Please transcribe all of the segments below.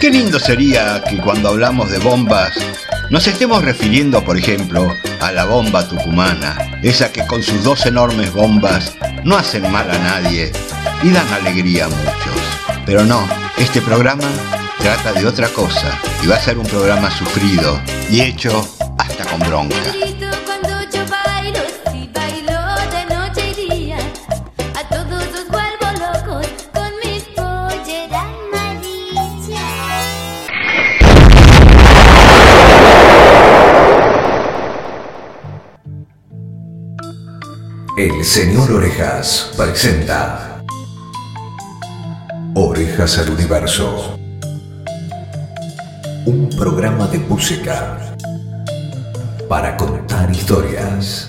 Qué lindo sería que cuando hablamos de bombas nos estemos refiriendo, por ejemplo, a la bomba tucumana, esa que con sus dos enormes bombas no hacen mal a nadie y dan alegría a muchos. Pero no, este programa trata de otra cosa y va a ser un programa sufrido y hecho hasta con bronca. El señor Orejas presenta Orejas al Universo. Un programa de música para contar historias.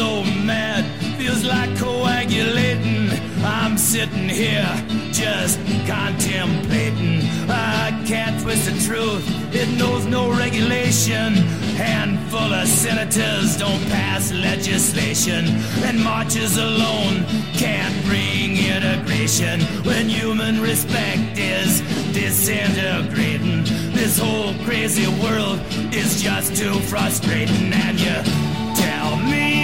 so mad, feels like coagulating. I'm sitting here just contemplating. I can't twist the truth, it knows no regulation. Handful of senators don't pass legislation, and marches alone can't bring integration when human respect is disintegrating. This whole crazy world is just too frustrating, and you tell me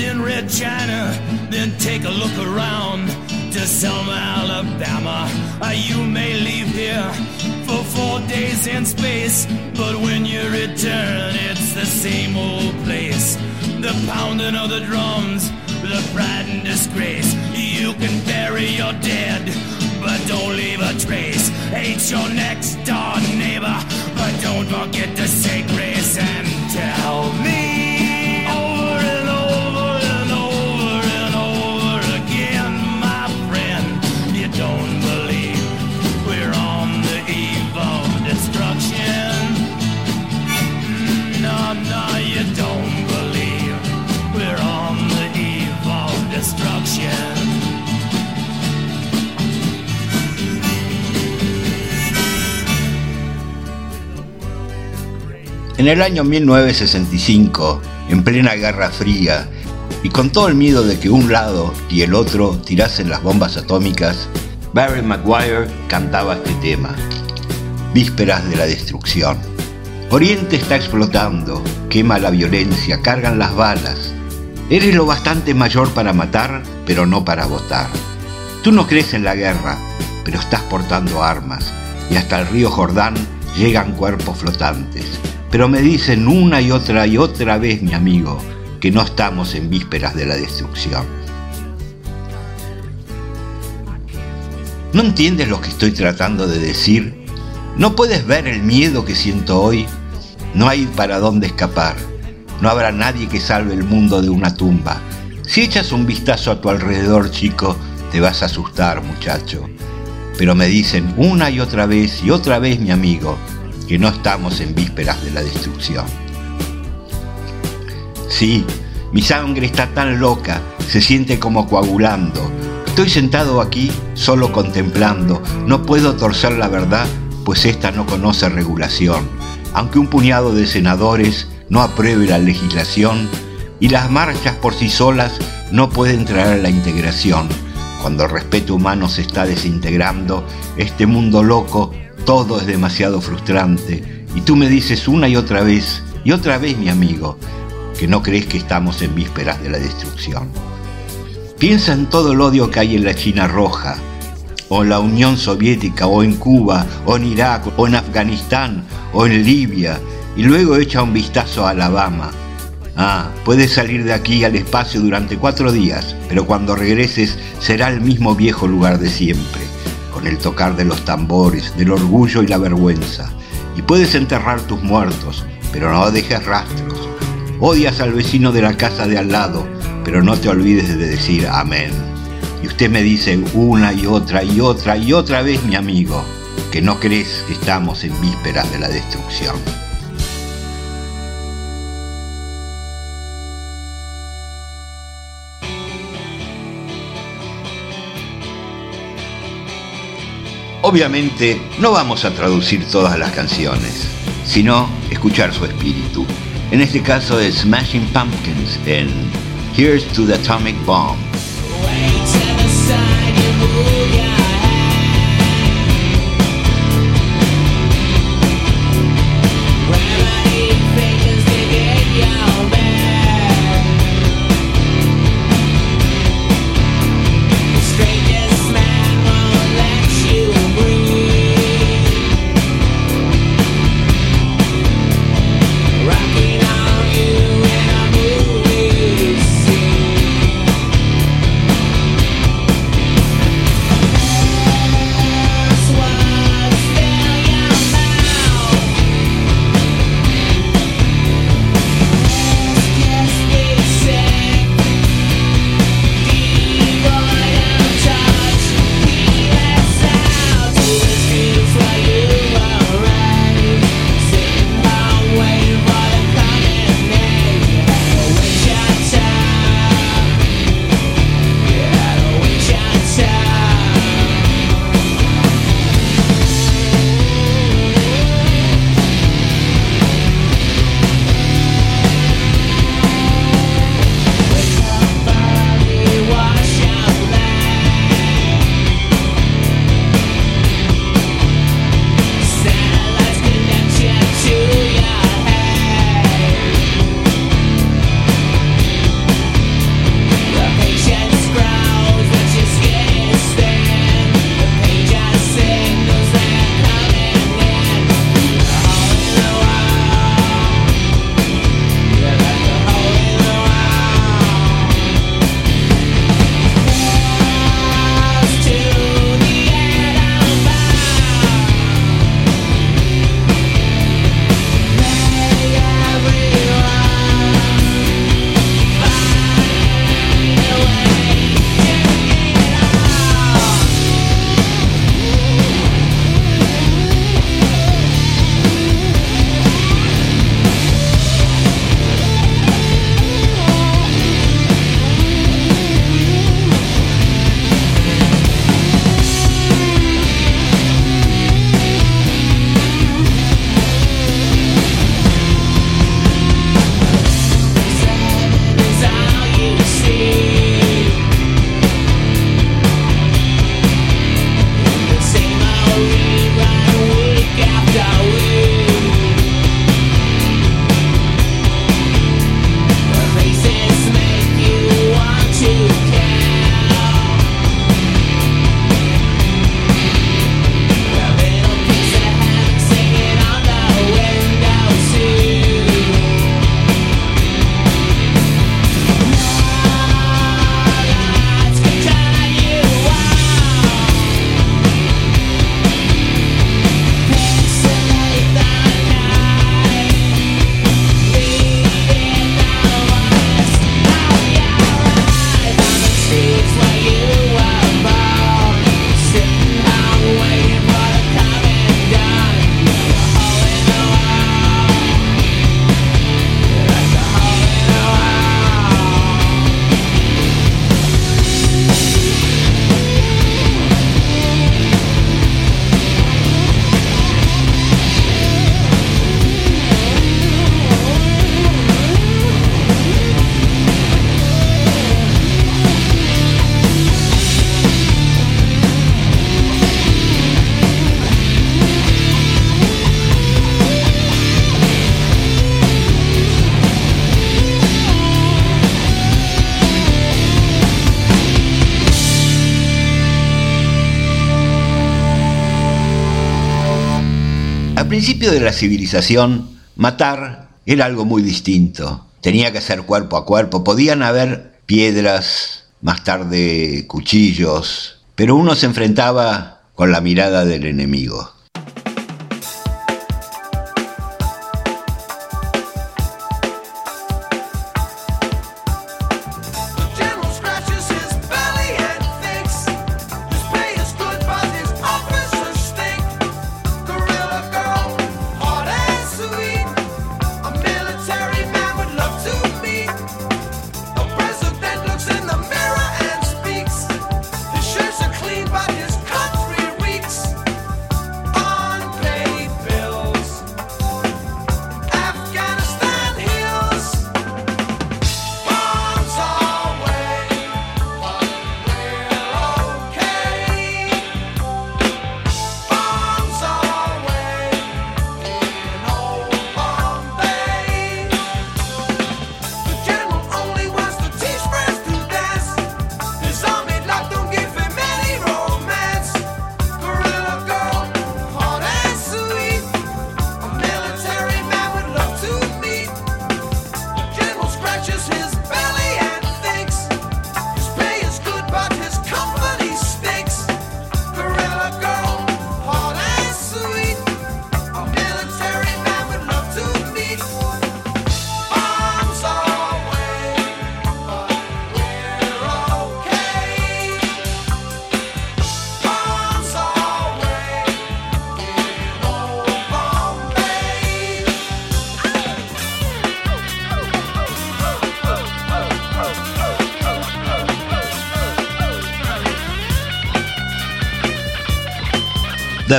in Red China. Then take a look around to Selma, Alabama. Uh, you may leave here for four days in space, but when you return, it's the same old place. The pounding of the drums, the pride and disgrace. You can bury your dead, but don't leave a trace. Hate your next door neighbor, but don't forget to say grace and tell me En el año 1965, en plena Guerra Fría, y con todo el miedo de que un lado y el otro tirasen las bombas atómicas, Barry Maguire cantaba este tema, Vísperas de la Destrucción. Oriente está explotando, quema la violencia, cargan las balas. Eres lo bastante mayor para matar, pero no para votar. Tú no crees en la guerra, pero estás portando armas, y hasta el río Jordán llegan cuerpos flotantes. Pero me dicen una y otra y otra vez, mi amigo, que no estamos en vísperas de la destrucción. ¿No entiendes lo que estoy tratando de decir? ¿No puedes ver el miedo que siento hoy? No hay para dónde escapar. No habrá nadie que salve el mundo de una tumba. Si echas un vistazo a tu alrededor, chico, te vas a asustar, muchacho. Pero me dicen una y otra vez y otra vez, mi amigo, que no estamos en vísperas de la destrucción. Sí, mi sangre está tan loca, se siente como coagulando. Estoy sentado aquí solo contemplando, no puedo torcer la verdad, pues esta no conoce regulación. Aunque un puñado de senadores no apruebe la legislación y las marchas por sí solas no pueden traer la integración. Cuando el respeto humano se está desintegrando, este mundo loco todo es demasiado frustrante. Y tú me dices una y otra vez, y otra vez mi amigo, que no crees que estamos en vísperas de la destrucción. Piensa en todo el odio que hay en la China roja, o en la Unión Soviética, o en Cuba, o en Irak, o en Afganistán, o en Libia, y luego echa un vistazo a Alabama. Ah, puedes salir de aquí al espacio durante cuatro días, pero cuando regreses será el mismo viejo lugar de siempre con el tocar de los tambores, del orgullo y la vergüenza. Y puedes enterrar tus muertos, pero no dejes rastros. Odias al vecino de la casa de al lado, pero no te olvides de decir amén. Y usted me dice una y otra y otra y otra vez, mi amigo, que no crees que estamos en vísperas de la destrucción. Obviamente no vamos a traducir todas las canciones, sino escuchar su espíritu. En este caso es Smashing Pumpkins en Here's to the Atomic Bomb. Principio de la civilización, matar era algo muy distinto. Tenía que ser cuerpo a cuerpo. Podían haber piedras, más tarde cuchillos, pero uno se enfrentaba con la mirada del enemigo.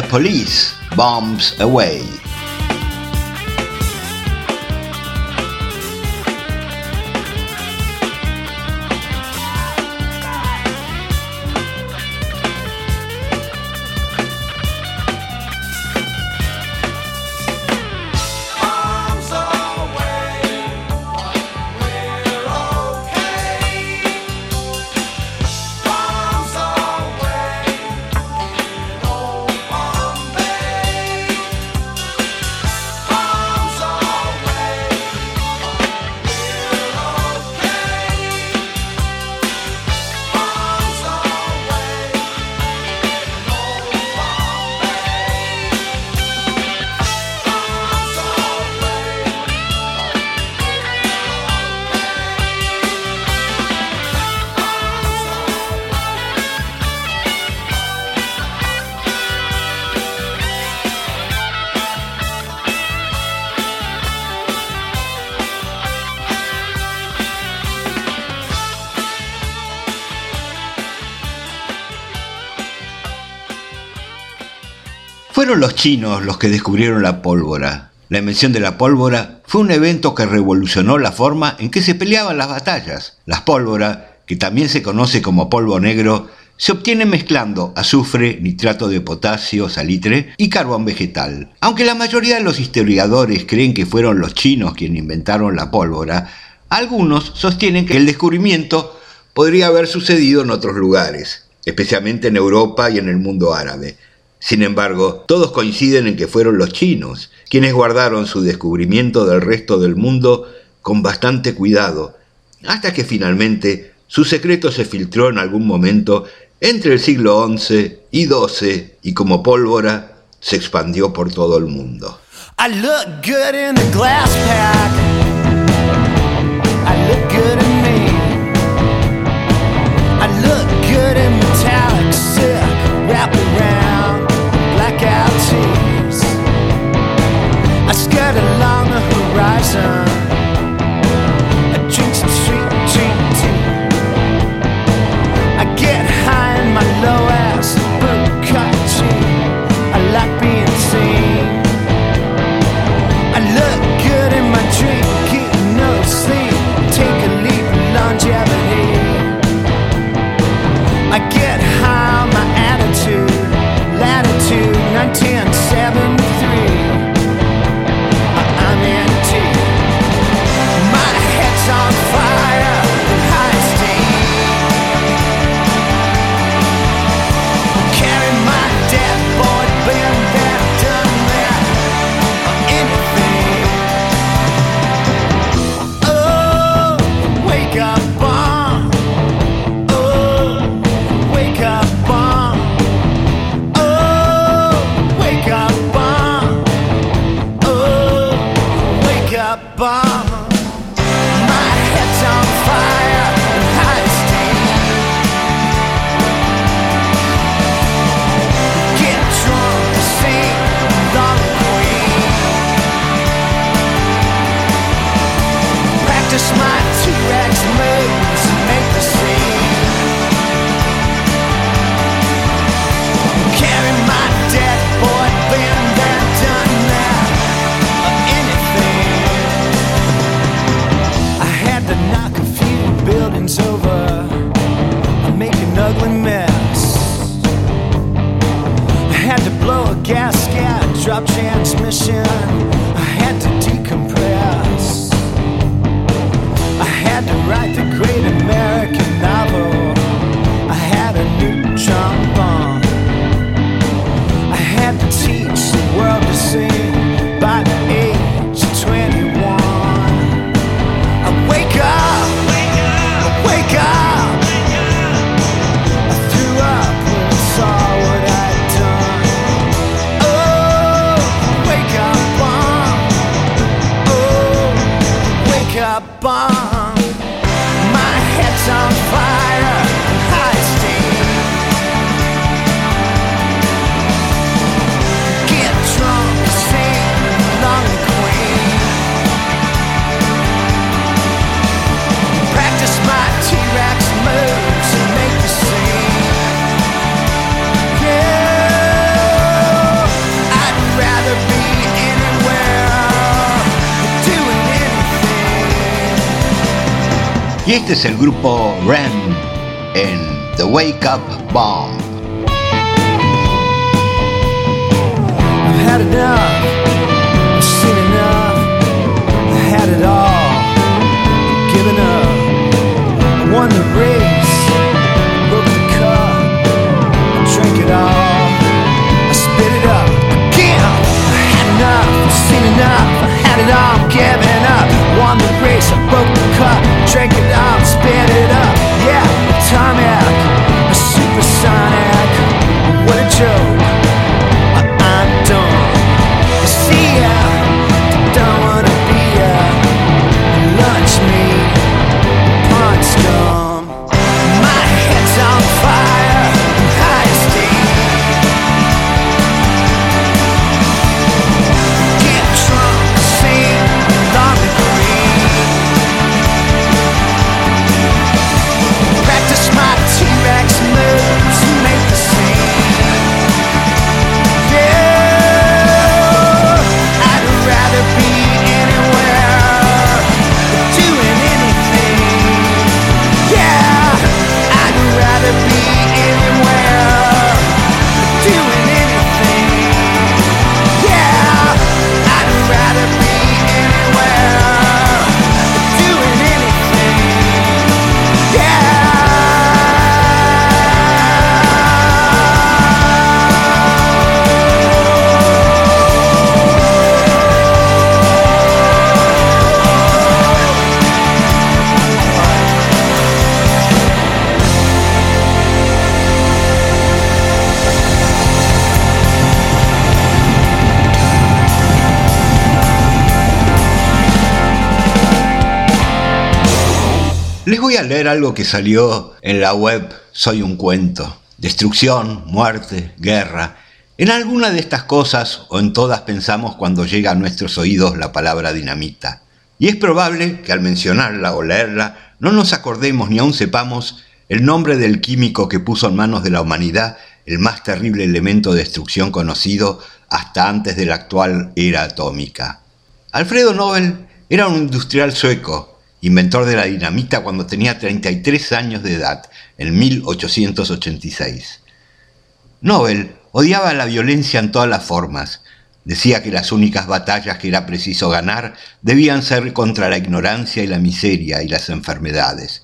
Police Bombs Away. Fueron los chinos los que descubrieron la pólvora. La invención de la pólvora fue un evento que revolucionó la forma en que se peleaban las batallas. La pólvora, que también se conoce como polvo negro, se obtiene mezclando azufre, nitrato de potasio, salitre y carbón vegetal. Aunque la mayoría de los historiadores creen que fueron los chinos quienes inventaron la pólvora, algunos sostienen que el descubrimiento podría haber sucedido en otros lugares, especialmente en Europa y en el mundo árabe. Sin embargo, todos coinciden en que fueron los chinos quienes guardaron su descubrimiento del resto del mundo con bastante cuidado, hasta que finalmente su secreto se filtró en algún momento entre el siglo XI y XII y como pólvora se expandió por todo el mundo. along the horizon. Y este es el grupo Ren en The Wake Up Bomb. Voy a leer algo que salió en la web Soy un cuento. Destrucción, muerte, guerra. En alguna de estas cosas o en todas pensamos cuando llega a nuestros oídos la palabra dinamita. Y es probable que al mencionarla o leerla no nos acordemos ni aún sepamos el nombre del químico que puso en manos de la humanidad el más terrible elemento de destrucción conocido hasta antes de la actual era atómica. Alfredo Nobel era un industrial sueco, inventor de la dinamita cuando tenía 33 años de edad, en 1886. Nobel odiaba la violencia en todas las formas. Decía que las únicas batallas que era preciso ganar debían ser contra la ignorancia y la miseria y las enfermedades.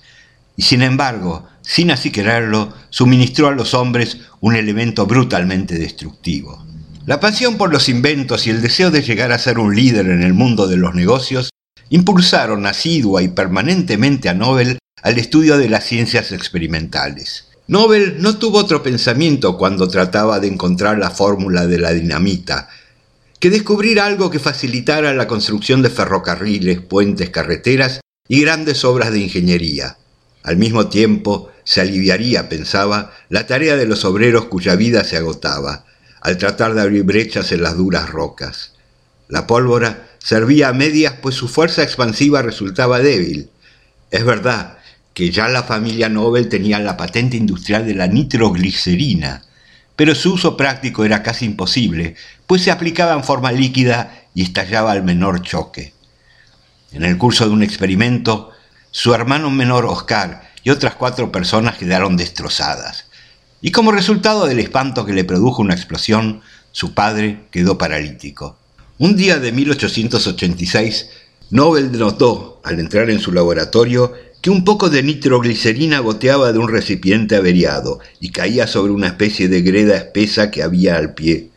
Y sin embargo, sin así quererlo, suministró a los hombres un elemento brutalmente destructivo. La pasión por los inventos y el deseo de llegar a ser un líder en el mundo de los negocios impulsaron asidua y permanentemente a Nobel al estudio de las ciencias experimentales. Nobel no tuvo otro pensamiento cuando trataba de encontrar la fórmula de la dinamita, que descubrir algo que facilitara la construcción de ferrocarriles, puentes, carreteras y grandes obras de ingeniería. Al mismo tiempo, se aliviaría, pensaba, la tarea de los obreros cuya vida se agotaba, al tratar de abrir brechas en las duras rocas. La pólvora servía a medias pues su fuerza expansiva resultaba débil. Es verdad que ya la familia Nobel tenía la patente industrial de la nitroglicerina, pero su uso práctico era casi imposible, pues se aplicaba en forma líquida y estallaba al menor choque. En el curso de un experimento, su hermano menor Oscar y otras cuatro personas quedaron destrozadas, y como resultado del espanto que le produjo una explosión, su padre quedó paralítico. Un día de 1886, Nobel notó, al entrar en su laboratorio, que un poco de nitroglicerina goteaba de un recipiente averiado y caía sobre una especie de greda espesa que había al pie.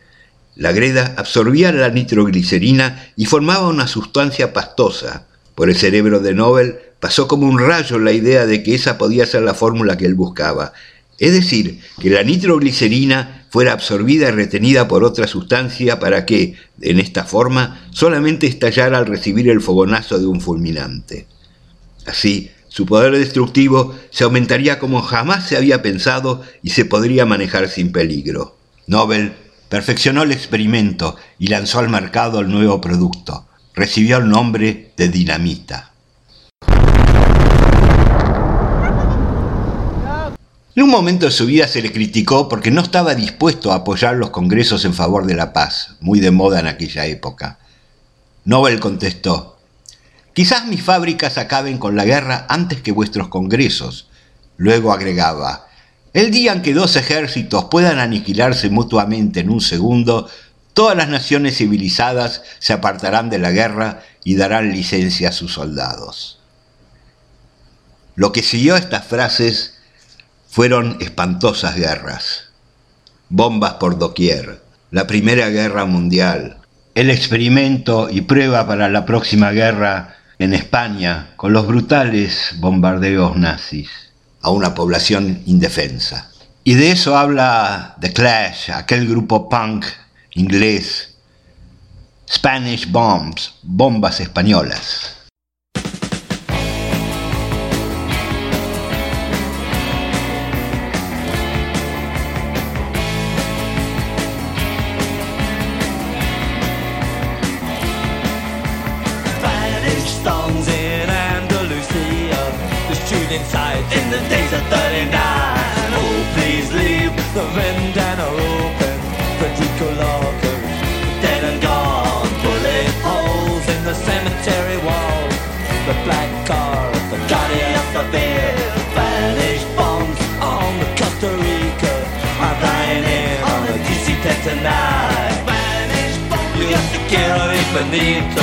La greda absorbía la nitroglicerina y formaba una sustancia pastosa. Por el cerebro de Nobel pasó como un rayo la idea de que esa podía ser la fórmula que él buscaba, es decir, que la nitroglicerina fuera absorbida y retenida por otra sustancia para que, en esta forma, solamente estallara al recibir el fogonazo de un fulminante. Así, su poder destructivo se aumentaría como jamás se había pensado y se podría manejar sin peligro. Nobel perfeccionó el experimento y lanzó al mercado el nuevo producto. Recibió el nombre de dinamita. En un momento de su vida se le criticó porque no estaba dispuesto a apoyar los congresos en favor de la paz, muy de moda en aquella época. Nobel contestó, Quizás mis fábricas acaben con la guerra antes que vuestros congresos. Luego agregaba, el día en que dos ejércitos puedan aniquilarse mutuamente en un segundo, todas las naciones civilizadas se apartarán de la guerra y darán licencia a sus soldados. Lo que siguió a estas frases fueron espantosas guerras, bombas por doquier, la Primera Guerra Mundial, el experimento y prueba para la próxima guerra en España con los brutales bombardeos nazis a una población indefensa. Y de eso habla The Clash, aquel grupo punk inglés, Spanish Bombs, bombas españolas. quiero ir bendito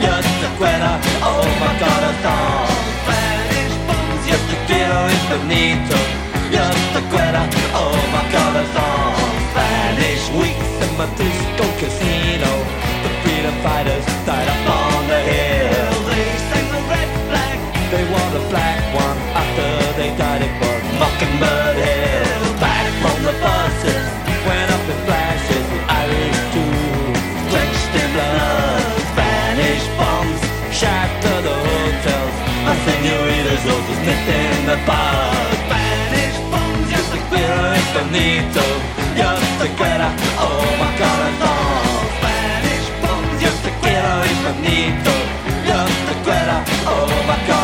Yo te fuera, oh my god, Yo te quiero ir bendito above Spanish bones, yes, the quiero bonito Yes, the quiero, oh my corazón Spanish bones, yes, the quiero bonito Yes, the quiero, oh my god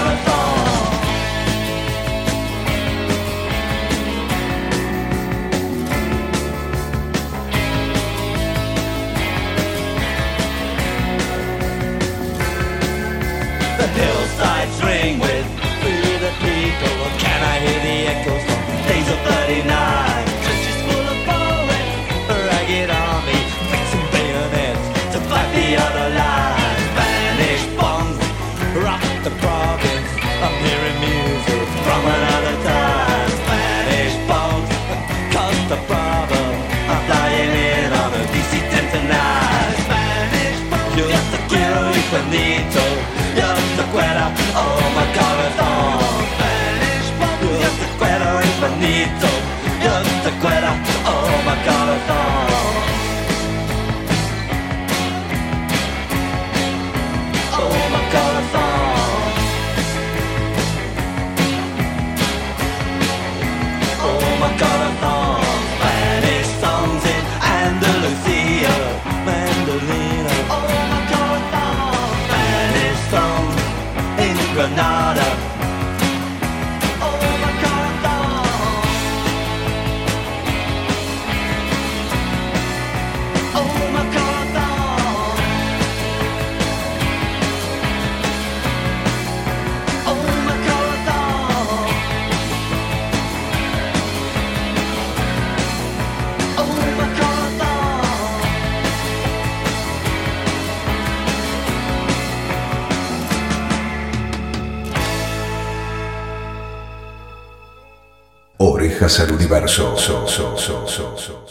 Universo. So, so, so, so, so.